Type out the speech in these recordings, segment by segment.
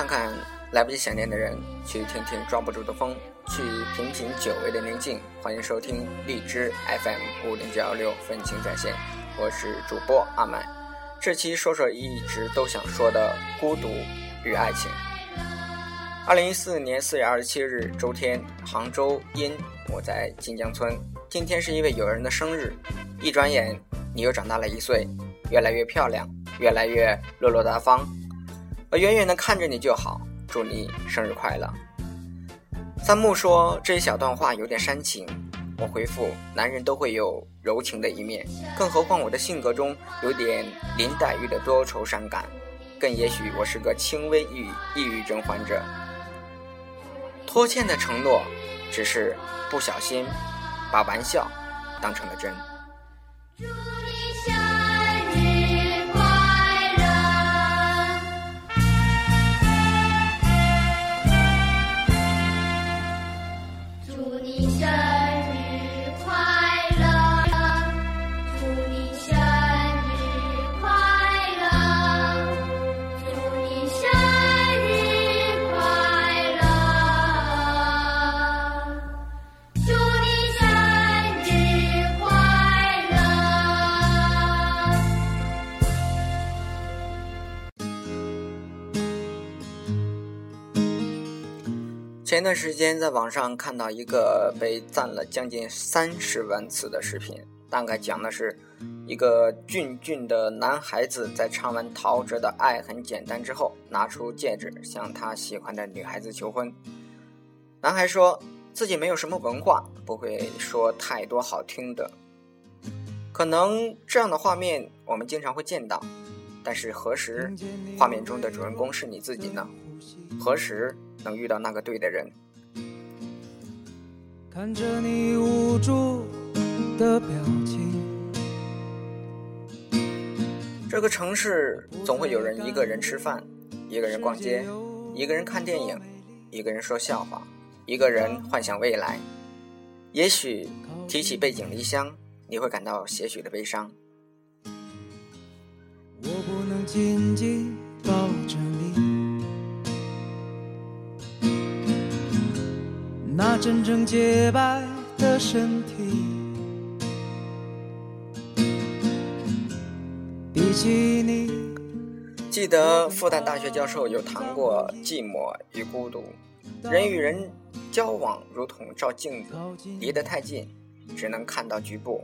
看看来不及想念的人，去听听抓不住的风，去品品久违的宁静。欢迎收听荔枝 FM 五零九幺六分情在线，我是主播阿麦。这期说说一直都想说的孤独与爱情。二零一四年四月二十七日周天，杭州阴，我在晋江村。今天是一位友人的生日，一转眼你又长大了一岁，越来越漂亮，越来越落落大方。我远远的看着你就好，祝你生日快乐。三木说这一小段话有点煽情，我回复男人都会有柔情的一面，更何况我的性格中有点林黛玉的多愁善感，更也许我是个轻微抑郁抑郁症患者。拖欠的承诺，只是不小心把玩笑当成了真。前段时间在网上看到一个被赞了将近三十万次的视频，大概讲的是一个俊俊的男孩子在唱完陶喆的《爱很简单》之后，拿出戒指向他喜欢的女孩子求婚。男孩说自己没有什么文化，不会说太多好听的。可能这样的画面我们经常会见到，但是何时画面中的主人公是你自己呢？何时？能遇到那个对的人。看着你无助的表情。这个城市总会有人一个人吃饭，一个人逛街，一个人看电影，一个人说笑话，一个人幻想未来。也许提起背井离乡，你会感到些许的悲伤。我不能紧紧抱着你。那真正洁白的身体。比起你，记得复旦大学教授有谈过寂寞与孤独。人与人交往如同照镜子，离得太近，只能看到局部，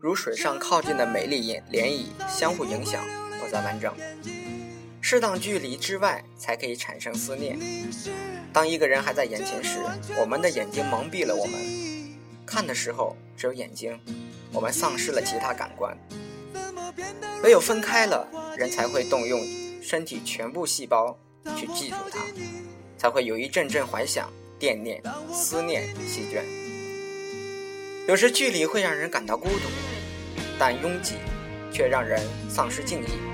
如水上靠近的美丽涟涟漪，相互影响，不再完整。适当距离之外，才可以产生思念。当一个人还在眼前时，我们的眼睛蒙蔽了我们，看的时候只有眼睛，我们丧失了其他感官。唯有分开了，人才会动用身体全部细胞去记住它，才会有一阵阵怀想、惦念、思念席卷。有时距离会让人感到孤独，但拥挤却让人丧失敬意。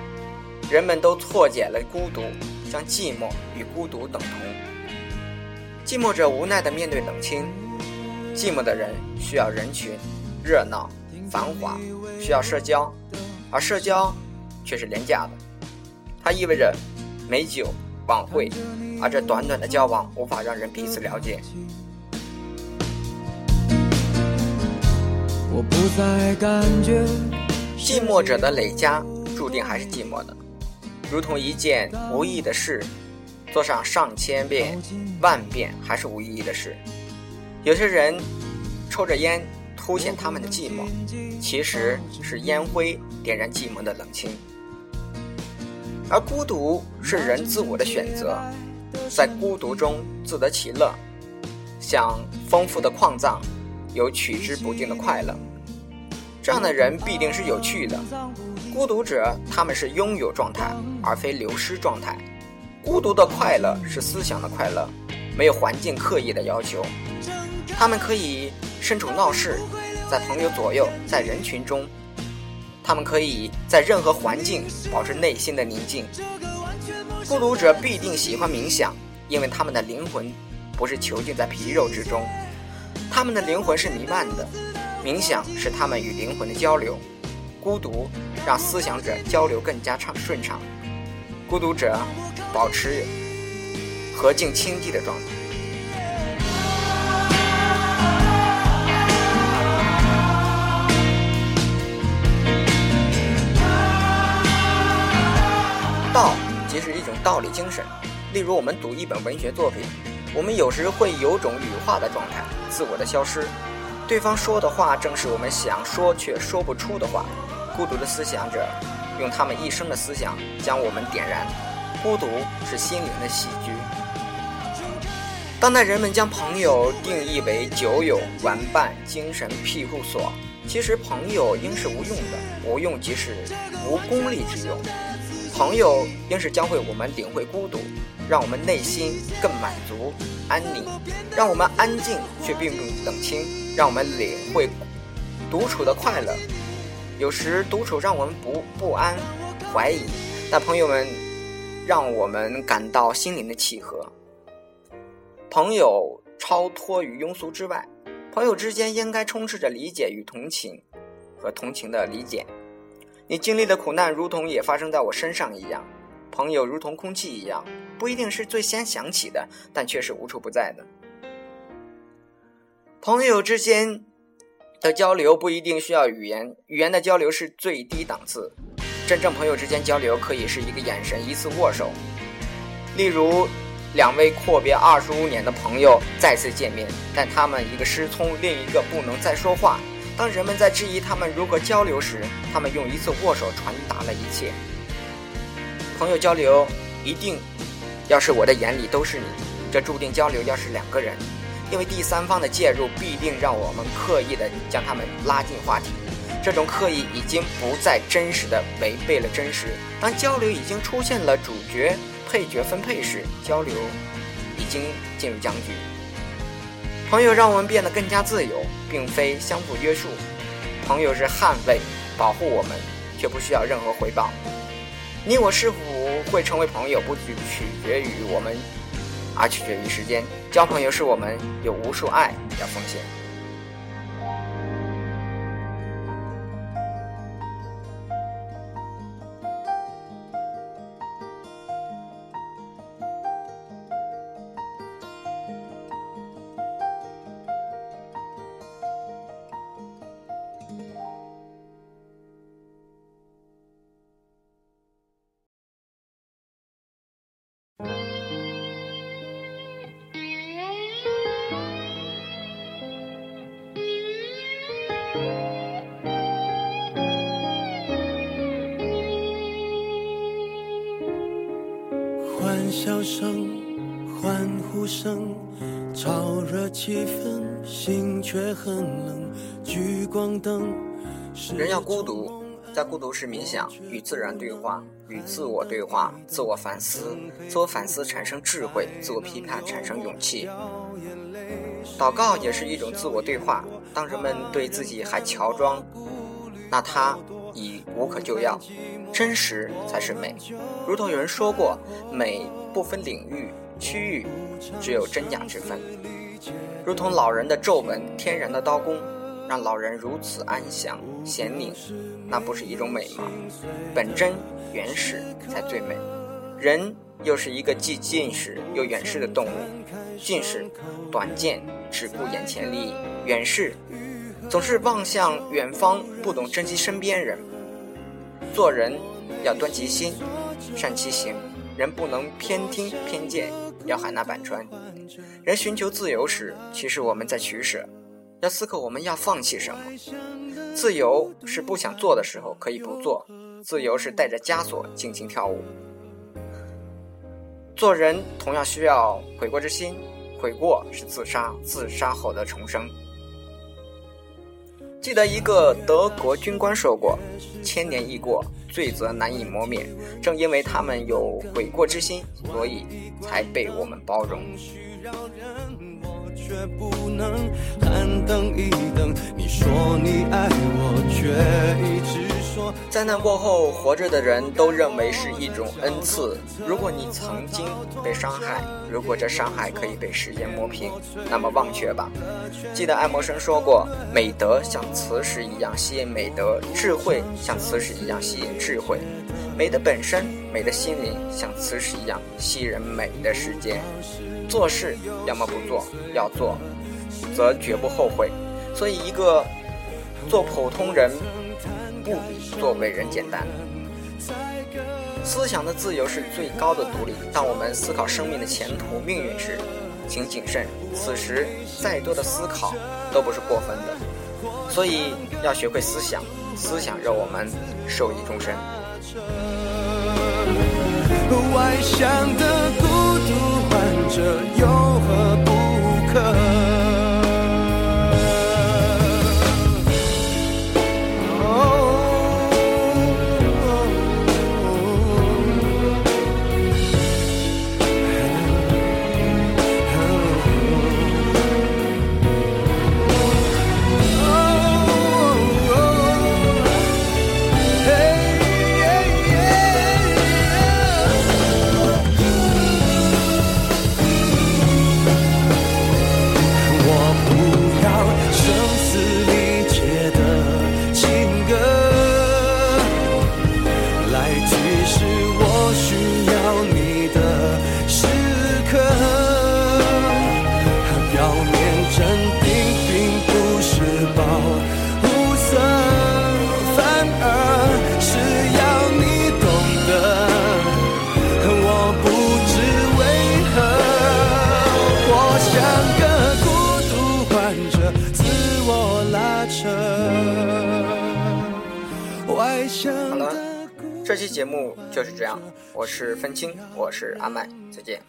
人们都错解了孤独，将寂寞与孤独等同。寂寞者无奈地面对冷清，寂寞的人需要人群、热闹、繁华，需要社交，而社交却是廉价的。它意味着美酒、晚会，而这短短的交往无法让人彼此了解。我不再感觉寂寞者的累加，注定还是寂寞的。如同一件无意义的事，做上上千遍、万遍还是无意义的事。有些人抽着烟，凸显他们的寂寞，其实是烟灰点燃寂寞的冷清。而孤独是人自我的选择，在孤独中自得其乐，像丰富的矿藏，有取之不尽的快乐。这样的人必定是有趣的。孤独者，他们是拥有状态，而非流失状态。孤独的快乐是思想的快乐，没有环境刻意的要求。他们可以身处闹市，在朋友左右，在人群中。他们可以在任何环境保持内心的宁静。孤独者必定喜欢冥想，因为他们的灵魂不是囚禁在皮肉之中，他们的灵魂是弥漫的。冥想是他们与灵魂的交流。孤独让思想者交流更加畅顺畅。孤独者保持和静清寂的状态。道即是一种道理精神。例如，我们读一本文学作品，我们有时会有种羽化的状态，自我的消失。对方说的话正是我们想说却说不出的话。孤独的思想者用他们一生的思想将我们点燃。孤独是心灵的喜剧。当代人们将朋友定义为酒友、玩伴、精神庇护所，其实朋友应是无用的，无用即是无功利之用。朋友应是教会我们领会孤独，让我们内心更满足、安宁，让我们安静却并不冷清，让我们领会独处的快乐。有时独处让我们不不安、怀疑，但朋友们让我们感到心灵的契合。朋友超脱于庸俗之外，朋友之间应该充斥着理解与同情，和同情的理解。你经历的苦难，如同也发生在我身上一样。朋友如同空气一样，不一定是最先想起的，但却是无处不在的。朋友之间的交流不一定需要语言，语言的交流是最低档次。真正朋友之间交流，可以是一个眼神，一次握手。例如，两位阔别二十五年的朋友再次见面，但他们一个失聪，另一个不能再说话。当人们在质疑他们如何交流时，他们用一次握手传达了一切。朋友交流一定要是我的眼里都是你，这注定交流要是两个人，因为第三方的介入必定让我们刻意的将他们拉进话题。这种刻意已经不再真实的违背了真实。当交流已经出现了主角配角分配时，交流已经进入僵局。朋友让我们变得更加自由，并非相互约束。朋友是捍卫、保护我们，却不需要任何回报。你我是否会成为朋友，不取决于我们，而取决于时间。交朋友是我们有无数爱要奉献。笑声、欢呼声，炒热气氛，心却很冷。聚光灯。人要孤独，在孤独时冥想，与自然对话，与自我对话，自我反思，自我反思产生智慧，自我批判产生勇气。祷告也是一种自我对话。当人们对自己还乔装，那他已无可救药。真实才是美。如同有人说过，美。不分领域、区域，只有真假之分。如同老人的皱纹，天然的刀工，让老人如此安详、显宁，那不是一种美吗？本真、原始才最美。人又是一个既近视又远视的动物。近视，短见，只顾眼前利益；远视，总是望向远方，不懂珍惜身边人。做人要端其心，善其行。人不能偏听偏见，要海纳百川。人寻求自由时，其实我们在取舍，要思考我们要放弃什么。自由是不想做的时候可以不做，自由是带着枷锁尽情跳舞。做人同样需要悔过之心，悔过是自杀，自杀后的重生。记得一个德国军官说过：“千年易过。”罪责难以磨灭，正因为他们有悔过之心，所以才被我们包容。灾难过后，活着的人都认为是一种恩赐。如果你曾经被伤害，如果这伤害可以被时间磨平，那么忘却吧。记得爱默生说过：“美德像磁石一样吸引美德，智慧像磁石一样吸引智慧。美的本身美的心灵像磁石一样吸人美的世界。做事要么不做，要做，则绝不后悔。所以，一个做普通人不比做伟人简单。思想的自由是最高的独立。当我们思考生命的前途命运时，请谨慎。此时再多的思考都不是过分的。所以要学会思想，思想让我们受益终身。外向的孤独患者有何不可？期节目就是这样。我是分清，我是阿麦，再见。